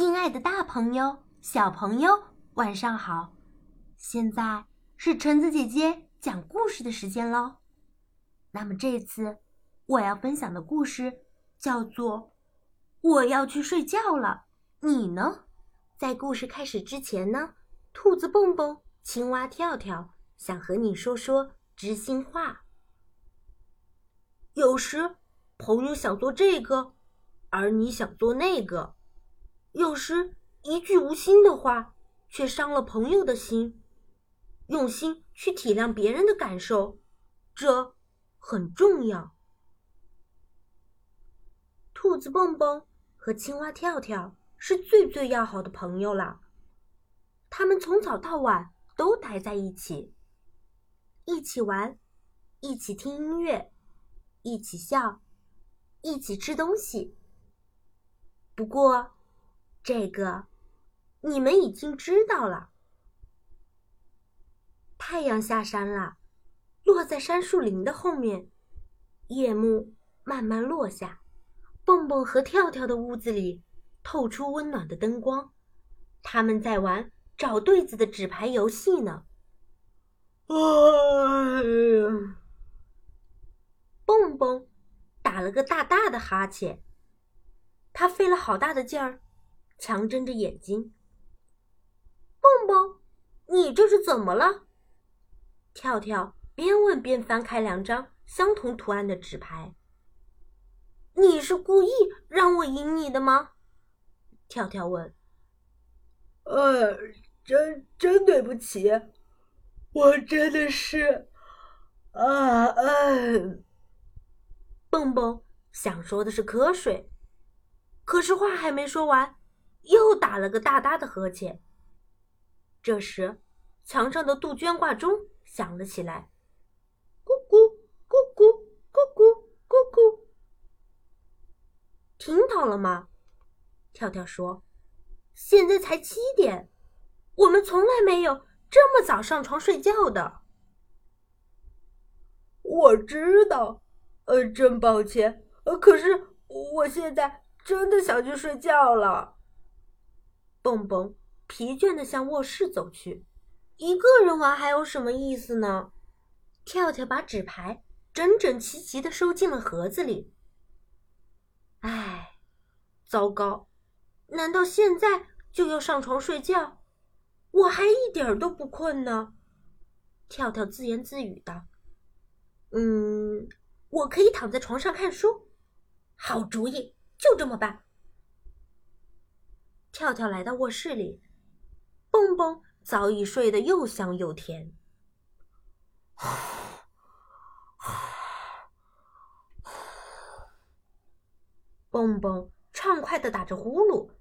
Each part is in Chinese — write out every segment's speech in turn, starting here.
亲爱的，大朋友、小朋友，晚上好！现在是橙子姐姐讲故事的时间喽。那么这次我要分享的故事叫做《我要去睡觉了》，你呢？在故事开始之前呢，兔子蹦蹦、青蛙跳跳想和你说说知心话。有时朋友想做这个，而你想做那个。有时一句无心的话，却伤了朋友的心。用心去体谅别人的感受，这很重要。兔子蹦蹦和青蛙跳跳是最最要好的朋友了。他们从早到晚都待在一起，一起玩，一起听音乐，一起笑，一起吃东西。不过。这个，你们已经知道了。太阳下山了，落在杉树林的后面，夜幕慢慢落下。蹦蹦和跳跳的屋子里透出温暖的灯光，他们在玩找对子的纸牌游戏呢。哎呀！蹦蹦打了个大大的哈欠，他费了好大的劲儿。强睁着眼睛，蹦蹦，你这是怎么了？跳跳边问边翻开两张相同图案的纸牌。你是故意让我赢你的吗？跳跳问。呃，真真对不起，我真的是，啊嗯。蹦蹦想说的是瞌睡，可是话还没说完。又打了个大大的呵欠。这时，墙上的杜鹃挂钟响了起来，咕咕咕咕咕咕咕咕。听到了吗？跳跳说：“现在才七点，我们从来没有这么早上床睡觉的。”我知道，呃，真抱歉，呃，可是我现在真的想去睡觉了。蹦蹦疲倦的向卧室走去，一个人玩还有什么意思呢？跳跳把纸牌整整齐齐的收进了盒子里。唉，糟糕！难道现在就要上床睡觉？我还一点儿都不困呢。跳跳自言自语道：“嗯，我可以躺在床上看书。好主意，就这么办。”跳跳来到卧室里，蹦蹦早已睡得又香又甜。蹦蹦畅快的打着呼噜，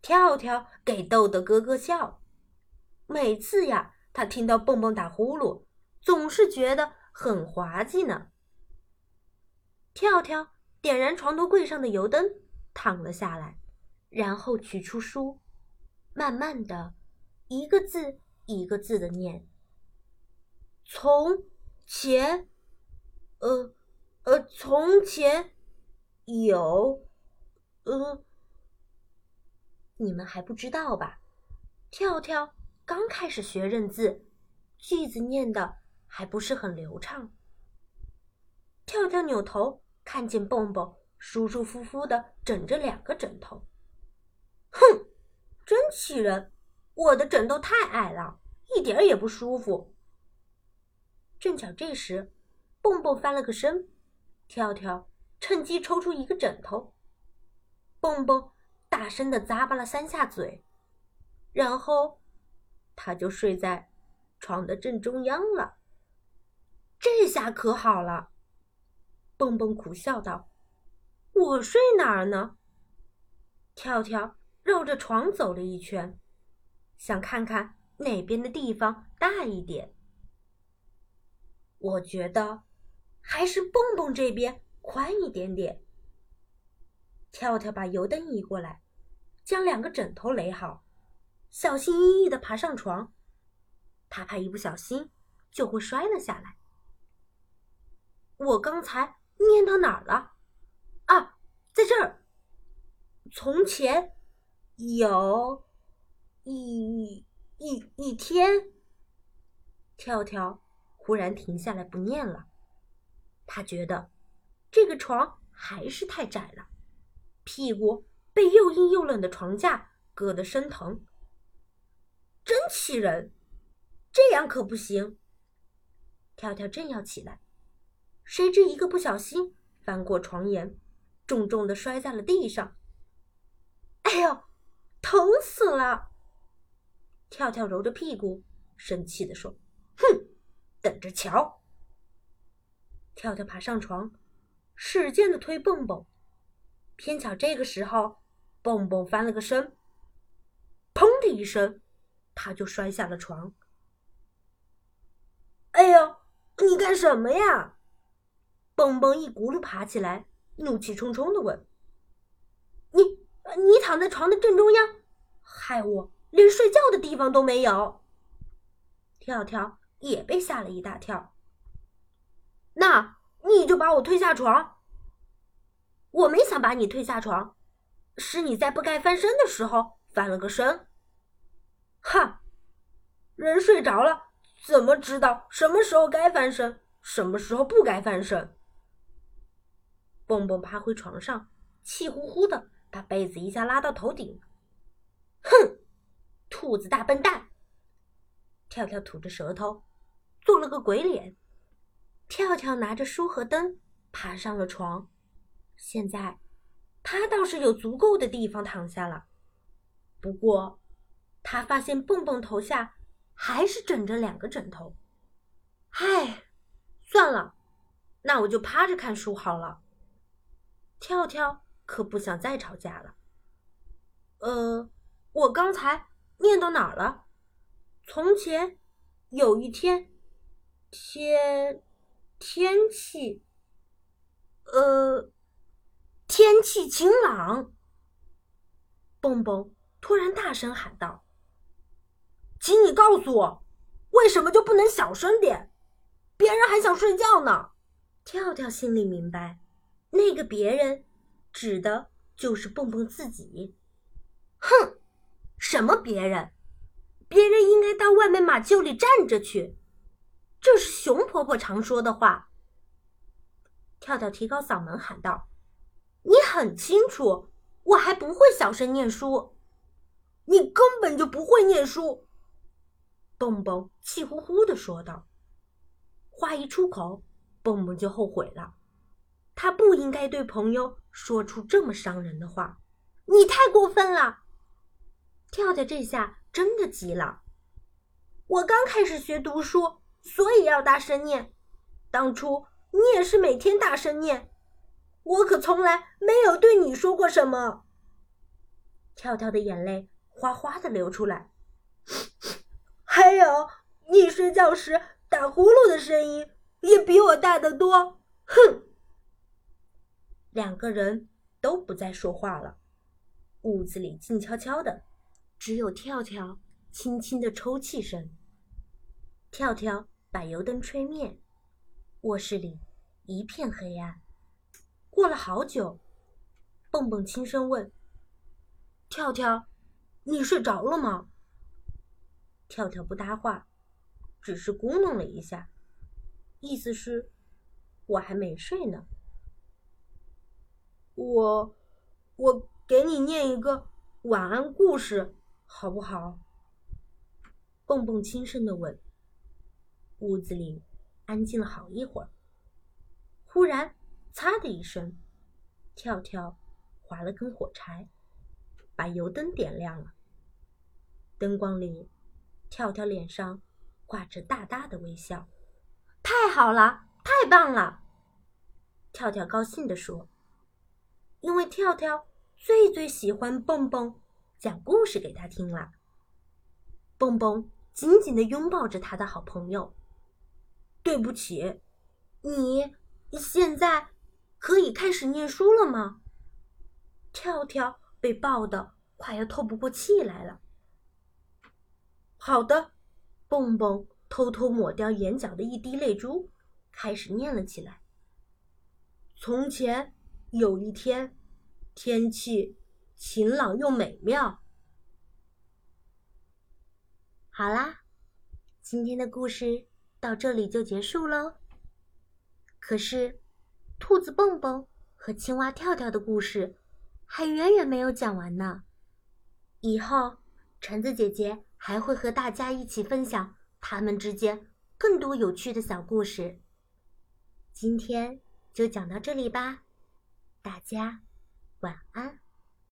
跳跳给逗得咯咯笑。每次呀，他听到蹦蹦打呼噜，总是觉得很滑稽呢。跳跳点燃床头柜上的油灯，躺了下来。然后取出书，慢慢的，一个字一个字的念。从前，呃，呃，从前有，呃，你们还不知道吧？跳跳刚开始学认字，句子念的还不是很流畅。跳跳扭头看见蹦蹦舒舒服服的枕着两个枕头。真气人！我的枕头太矮了，一点也不舒服。正巧这时，蹦蹦翻了个身，跳跳趁机抽出一个枕头，蹦蹦大声的咂巴了三下嘴，然后他就睡在床的正中央了。这下可好了，蹦蹦苦笑道：“我睡哪儿呢？”跳跳。绕着床走了一圈，想看看哪边的地方大一点。我觉得还是蹦蹦这边宽一点点。跳跳把油灯移过来，将两个枕头垒好，小心翼翼的爬上床。他怕一不小心就会摔了下来。我刚才念到哪儿了？啊，在这儿。从前。有一一一天，跳跳忽然停下来不念了。他觉得这个床还是太窄了，屁股被又硬又冷的床架硌得生疼，真气人！这样可不行。跳跳正要起来，谁知一个不小心翻过床沿，重重的摔在了地上。疼死了！跳跳揉着屁股，生气的说：“哼，等着瞧！”跳跳爬上床，使劲的推蹦蹦，偏巧这个时候，蹦蹦翻了个身，砰的一声，他就摔下了床。哎呦！你干什么呀？蹦蹦一骨碌爬起来，怒气冲冲的问：“你你躺在床的正中央，害我连睡觉的地方都没有。”跳跳也被吓了一大跳。那你就把我推下床。我没想把你推下床，是你在不该翻身的时候翻了个身。哈，人睡着了。怎么知道什么时候该翻身，什么时候不该翻身？蹦蹦爬回床上，气呼呼的把被子一下拉到头顶。哼，兔子大笨蛋！跳跳吐着舌头，做了个鬼脸。跳跳拿着书和灯爬上了床，现在他倒是有足够的地方躺下了。不过，他发现蹦蹦头下。还是枕着两个枕头，唉，算了，那我就趴着看书好了。跳跳可不想再吵架了。呃，我刚才念到哪儿了？从前有一天，天天气，呃，天气晴朗。蹦蹦突然大声喊道。请你告诉我，为什么就不能小声点？别人还想睡觉呢。跳跳心里明白，那个别人指的就是蹦蹦自己。哼，什么别人？别人应该到外面马厩里站着去，这是熊婆婆常说的话。跳跳提高嗓门喊道：“你很清楚，我还不会小声念书，你根本就不会念书。”蹦蹦气呼呼的说道：“话一出口，蹦蹦就后悔了。他不应该对朋友说出这么伤人的话。你太过分了！”跳跳这下真的急了。我刚开始学读书，所以要大声念。当初你也是每天大声念，我可从来没有对你说过什么。跳跳的眼泪哗哗的流出来。还有，你睡觉时打呼噜的声音也比我大得多。哼！两个人都不再说话了，屋子里静悄悄的，只有跳跳轻轻的抽泣声。跳跳把油灯吹灭，卧室里一片黑暗。过了好久，蹦蹦轻声问：“跳跳，你睡着了吗？”跳跳不搭话，只是咕哝了一下，意思是，我还没睡呢。我，我给你念一个晚安故事，好不好？蹦蹦轻声的问。屋子里安静了好一会儿，忽然，嚓的一声，跳跳划了根火柴，把油灯点亮了。灯光里。跳跳脸上挂着大大的微笑，太好了，太棒了！跳跳高兴地说：“因为跳跳最最喜欢蹦蹦讲故事给他听了。”蹦蹦紧紧地拥抱着他的好朋友。对不起，你现在可以开始念书了吗？跳跳被抱得快要透不过气来了。好的，蹦蹦偷偷抹掉眼角的一滴泪珠，开始念了起来。从前有一天，天气晴朗又美妙。好啦，今天的故事到这里就结束喽。可是，兔子蹦蹦和青蛙跳跳的故事还远远没有讲完呢。以后，橙子姐姐还会和大家一起分享他们之间更多有趣的小故事。今天就讲到这里吧，大家晚安。